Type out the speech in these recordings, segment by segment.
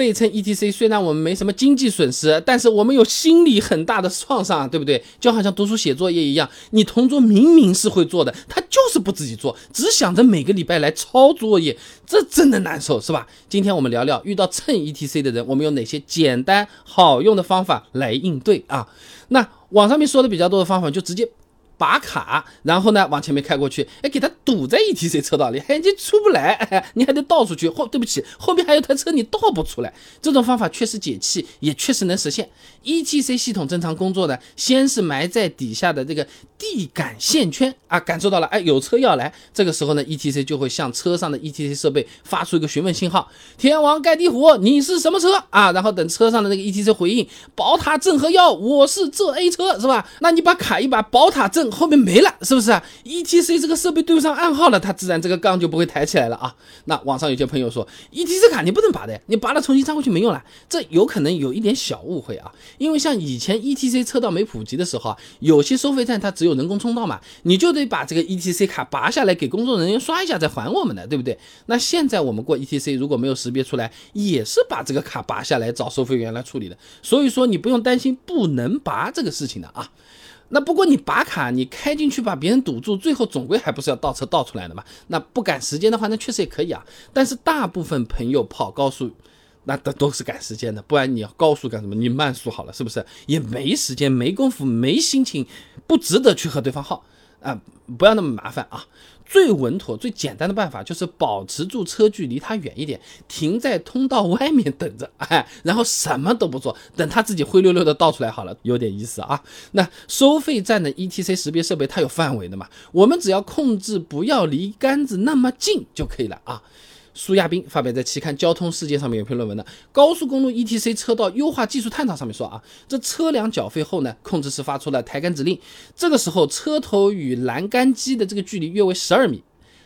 被蹭 ETC，虽然我们没什么经济损失，但是我们有心理很大的创伤，对不对？就好像读书写作业一样，你同桌明明是会做的，他就是不自己做，只想着每个礼拜来抄作业，这真的难受，是吧？今天我们聊聊遇到蹭 ETC 的人，我们有哪些简单好用的方法来应对啊？那网上面说的比较多的方法，就直接。拔卡，然后呢往前面开过去，哎，给他堵在 ETC 车道里，哎，你出不来，哎，你还得倒出去。后对不起，后面还有台车，你倒不出来。这种方法确实解气，也确实能实现。ETC 系统正常工作的，先是埋在底下的这个地感线圈啊，感受到了，哎，有车要来。这个时候呢，ETC 就会向车上的 ETC 设备发出一个询问信号：天王盖地虎，你是什么车啊？然后等车上的那个 ETC 回应：宝塔镇河妖，我是这 A 车，是吧？那你把卡一把，宝塔镇。后面没了，是不是啊？E T C 这个设备对不上暗号了，它自然这个杠就不会抬起来了啊。那网上有些朋友说，E T C 卡你不能拔的，你拔了重新插回去没用了。这有可能有一点小误会啊，因为像以前 E T C 车道没普及的时候啊，有些收费站它只有人工冲道嘛，你就得把这个 E T C 卡拔下来给工作人员刷一下再还我们的，对不对？那现在我们过 E T C 如果没有识别出来，也是把这个卡拔下来找收费员来处理的，所以说你不用担心不能拔这个事情的啊。那不过你拔卡，你开进去把别人堵住，最后总归还不是要倒车倒出来的嘛？那不赶时间的话，那确实也可以啊。但是大部分朋友跑高速，那都都是赶时间的，不然你要高速干什么？你慢速好了，是不是？也没时间、没功夫、没心情，不值得去和对方耗啊！不要那么麻烦啊。最稳妥、最简单的办法就是保持住车距，离他远一点，停在通道外面等着，哎，然后什么都不做，等他自己灰溜溜的倒出来好了，有点意思啊。那收费站的 ETC 识别设备它有范围的嘛，我们只要控制不要离杆子那么近就可以了啊。苏亚斌发表在期刊《交通世界》上面有篇论文的《高速公路 ETC 车道优化技术探讨》上面说啊，这车辆缴费后呢，控制室发出了抬杆指令，这个时候车头与栏杆机的这个距离约为十二米。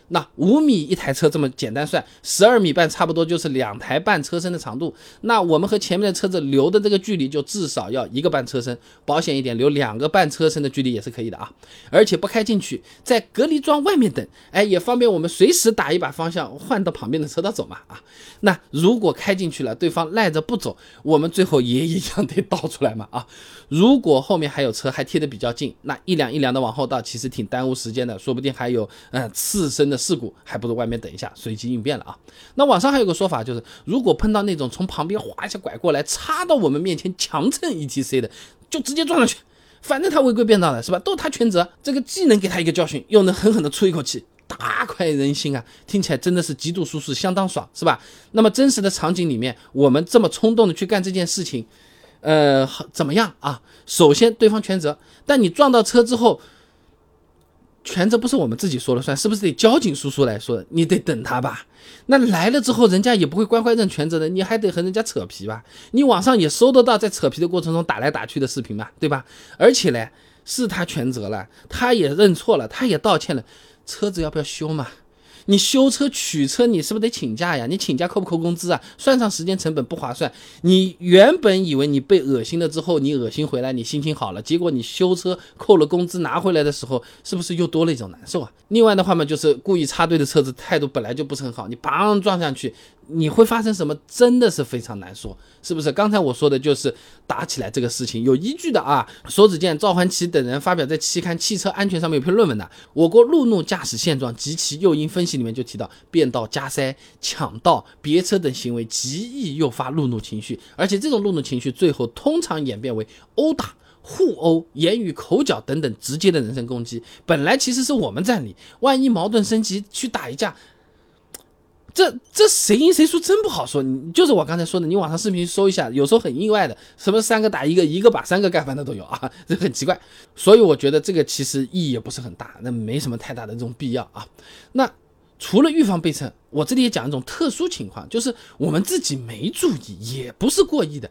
那五米一台车这么简单算，十二米半差不多就是两台半车身的长度。那我们和前面的车子留的这个距离就至少要一个半车身，保险一点留两个半车身的距离也是可以的啊。而且不开进去，在隔离桩外面等，哎，也方便我们随时打一把方向换到旁边的车道走嘛啊。那如果开进去了，对方赖着不走，我们最后也一样得倒出来嘛啊。如果后面还有车还贴得比较近，那一辆一辆的往后倒，其实挺耽误时间的，说不定还有嗯刺身的。事故还不如外面等一下，随机应变了啊。那网上还有个说法，就是如果碰到那种从旁边哗一下拐过来，插到我们面前强蹭 ETC 的，就直接撞上去，反正他违规变道了，是吧？都是他全责。这个既能给他一个教训，又能狠狠的出一口气，大快人心啊！听起来真的是极度舒适，相当爽，是吧？那么真实的场景里面，我们这么冲动的去干这件事情，呃，怎么样啊？首先对方全责，但你撞到车之后。全责不是我们自己说了算，是不是得交警叔叔来说？你得等他吧。那来了之后，人家也不会乖乖认全责的，你还得和人家扯皮吧？你网上也搜得到在扯皮的过程中打来打去的视频嘛，对吧？而且嘞，是他全责了，他也认错了，他也道歉了，车子要不要修嘛？你修车取车，你是不是得请假呀？你请假扣不扣工资啊？算上时间成本不划算。你原本以为你被恶心了之后，你恶心回来，你心情好了，结果你修车扣了工资拿回来的时候，是不是又多了一种难受啊？另外的话嘛，就是故意插队的车子态度本来就不是很好，你砰撞上去。你会发生什么？真的是非常难说，是不是？刚才我说的就是打起来这个事情有依据的啊。手指剑、赵环奇等人发表在期刊《汽车安全》上面有篇论文的，《我国路怒驾驶现状及其诱因分析》里面就提到，变道加塞、抢道、别车等行为极易诱发路怒情绪，而且这种路怒情绪最后通常演变为殴打、互殴、言语口角等等直接的人身攻击。本来其实是我们占理，万一矛盾升级去打一架。这这谁赢谁输真不好说，你就是我刚才说的，你网上视频搜一下，有时候很意外的，什么三个打一个，一个把三个干翻的都有啊，这很奇怪。所以我觉得这个其实意义也不是很大，那没什么太大的这种必要啊。那除了预防被蹭，我这里也讲一种特殊情况，就是我们自己没注意，也不是过意的。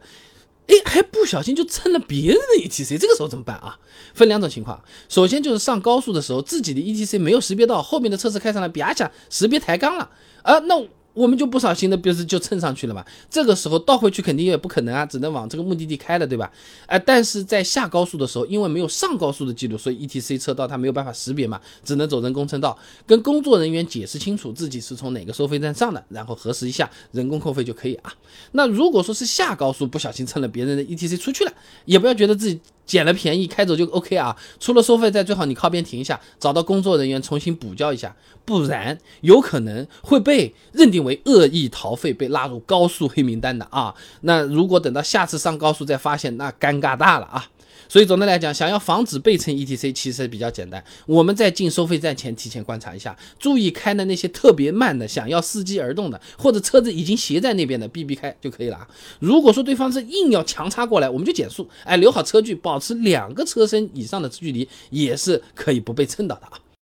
哎，还不小心就蹭了别人的 ETC，这个时候怎么办啊？分两种情况，首先就是上高速的时候，自己的 ETC 没有识别到，后面的车子开上来，啪一下识别抬杠了，啊，那我们就不小心的，比如就蹭上去了嘛。这个时候倒回去肯定也不可能啊，只能往这个目的地开了，对吧？哎，但是在下高速的时候，因为没有上高速的记录，所以 E T C 车道它没有办法识别嘛，只能走人工车道，跟工作人员解释清楚自己是从哪个收费站上的，然后核实一下，人工扣费就可以啊。那如果说是下高速不小心蹭了别人的 E T C 出去了，也不要觉得自己。捡了便宜开走就 OK 啊，除了收费站最好你靠边停一下，找到工作人员重新补交一下，不然有可能会被认定为恶意逃费，被拉入高速黑名单的啊。那如果等到下次上高速再发现，那尴尬大了啊。所以总的来讲，想要防止被蹭 ETC，其实比较简单。我们在进收费站前提前观察一下，注意开的那些特别慢的、想要伺机而动的，或者车子已经斜在那边的，避避开就可以了啊。如果说对方是硬要强插过来，我们就减速，哎，留好车距，保持两个车身以上的距离，也是可以不被蹭到的啊。